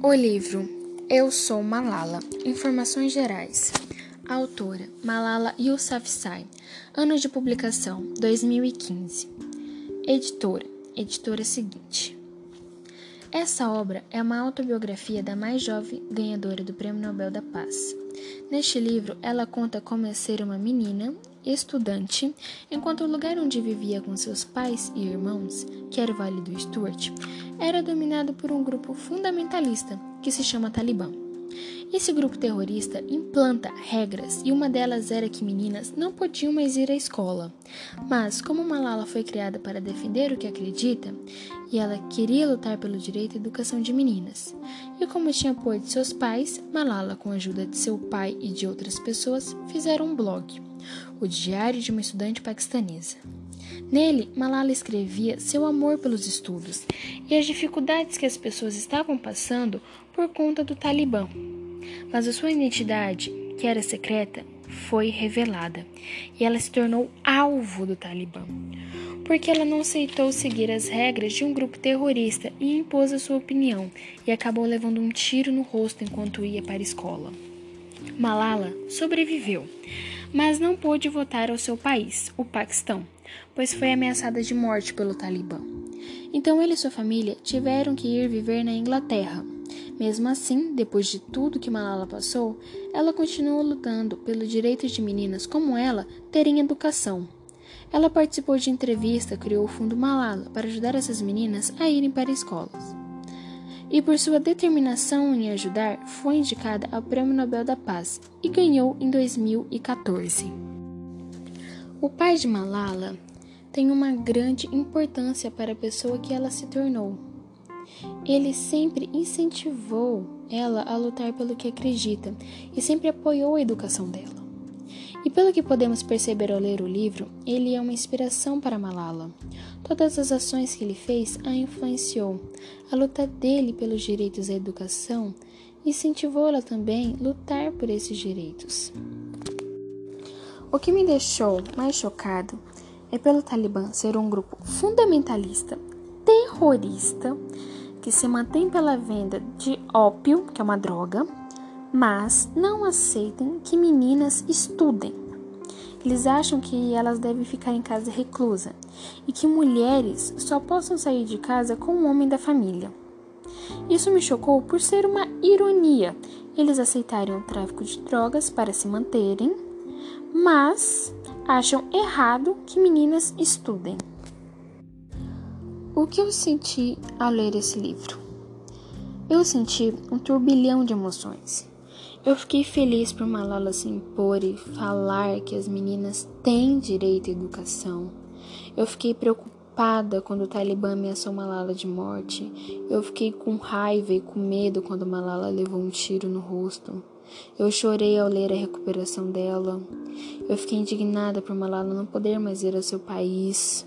O livro Eu Sou Malala Informações Gerais. Autora Malala Yousafzai. Ano de publicação 2015 Editora Editora seguinte. Essa obra é uma autobiografia da mais jovem ganhadora do Prêmio Nobel da Paz. Neste livro, ela conta como é ser uma menina estudante, enquanto o lugar onde vivia com seus pais e irmãos, que era o Vale do Stuart, era dominado por um grupo fundamentalista que se chama Talibã. Esse grupo terrorista implanta regras e uma delas era que meninas não podiam mais ir à escola. Mas, como Malala foi criada para defender o que acredita, e ela queria lutar pelo direito à educação de meninas, e como tinha apoio de seus pais, Malala, com a ajuda de seu pai e de outras pessoas, fizeram um blog, o Diário de uma Estudante Paquistanesa. Nele, Malala escrevia seu amor pelos estudos e as dificuldades que as pessoas estavam passando por conta do Talibã. Mas a sua identidade, que era secreta, foi revelada e ela se tornou alvo do Talibã, porque ela não aceitou seguir as regras de um grupo terrorista e impôs a sua opinião e acabou levando um tiro no rosto enquanto ia para a escola. Malala sobreviveu, mas não pôde voltar ao seu país, o Paquistão pois foi ameaçada de morte pelo Talibã. Então ele e sua família tiveram que ir viver na Inglaterra. Mesmo assim, depois de tudo que Malala passou, ela continuou lutando pelo direito de meninas como ela terem educação. Ela participou de entrevista criou o Fundo Malala para ajudar essas meninas a irem para escolas. E por sua determinação em ajudar, foi indicada ao Prêmio Nobel da Paz e ganhou em 2014. O pai de Malala tem uma grande importância para a pessoa que ela se tornou. Ele sempre incentivou ela a lutar pelo que acredita e sempre apoiou a educação dela. E pelo que podemos perceber ao ler o livro, ele é uma inspiração para Malala. Todas as ações que ele fez a influenciou. A luta dele pelos direitos à educação incentivou ela também a lutar por esses direitos. O que me deixou mais chocado é pelo Talibã ser um grupo fundamentalista, terrorista, que se mantém pela venda de ópio, que é uma droga, mas não aceitem que meninas estudem. Eles acham que elas devem ficar em casa reclusa e que mulheres só possam sair de casa com o homem da família. Isso me chocou por ser uma ironia. Eles aceitarem o tráfico de drogas para se manterem mas acham errado que meninas estudem. O que eu senti ao ler esse livro? Eu senti um turbilhão de emoções. Eu fiquei feliz por Malala se impor e falar que as meninas têm direito à educação. Eu fiquei preocupada quando o Talibã ameaçou Malala de morte. Eu fiquei com raiva e com medo quando Malala levou um tiro no rosto. Eu chorei ao ler a recuperação dela. Eu fiquei indignada por Malala não poder mais ir ao seu país.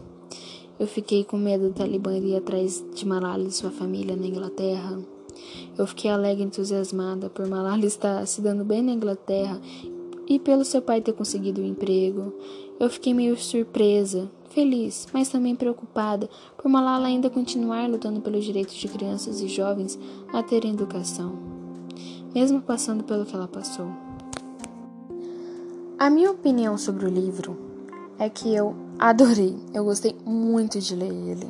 Eu fiquei com medo do Talibã ir atrás de Malala e sua família na Inglaterra. Eu fiquei alegre e entusiasmada por Malala estar se dando bem na Inglaterra e pelo seu pai ter conseguido o um emprego. Eu fiquei meio surpresa, feliz, mas também preocupada por Malala ainda continuar lutando pelos direitos de crianças e jovens a terem educação mesmo passando pelo que ela passou. A minha opinião sobre o livro é que eu adorei, eu gostei muito de ler ele.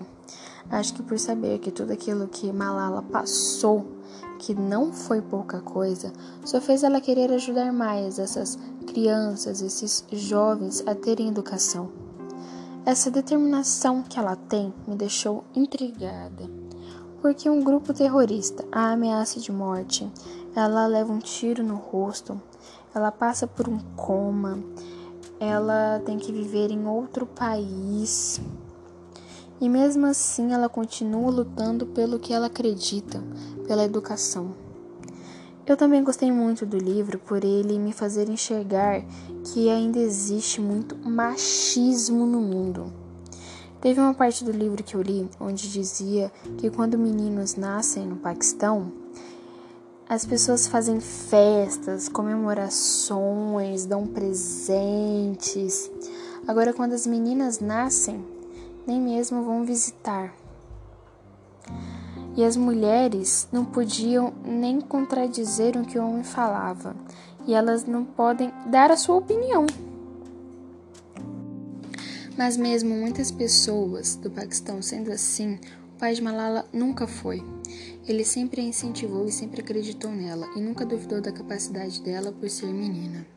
Acho que por saber que tudo aquilo que Malala passou, que não foi pouca coisa, só fez ela querer ajudar mais essas crianças, esses jovens a terem educação. Essa determinação que ela tem me deixou intrigada, porque um grupo terrorista a ameaça de morte ela leva um tiro no rosto, ela passa por um coma, ela tem que viver em outro país. E mesmo assim, ela continua lutando pelo que ela acredita, pela educação. Eu também gostei muito do livro por ele me fazer enxergar que ainda existe muito machismo no mundo. Teve uma parte do livro que eu li onde dizia que quando meninos nascem no Paquistão, as pessoas fazem festas, comemorações, dão presentes. Agora, quando as meninas nascem, nem mesmo vão visitar. e as mulheres não podiam nem contradizer o que o homem falava, e elas não podem dar a sua opinião. Mas mesmo muitas pessoas do Paquistão sendo assim, o pai de Malala nunca foi. Ele sempre a incentivou e sempre acreditou nela e nunca duvidou da capacidade dela por ser menina.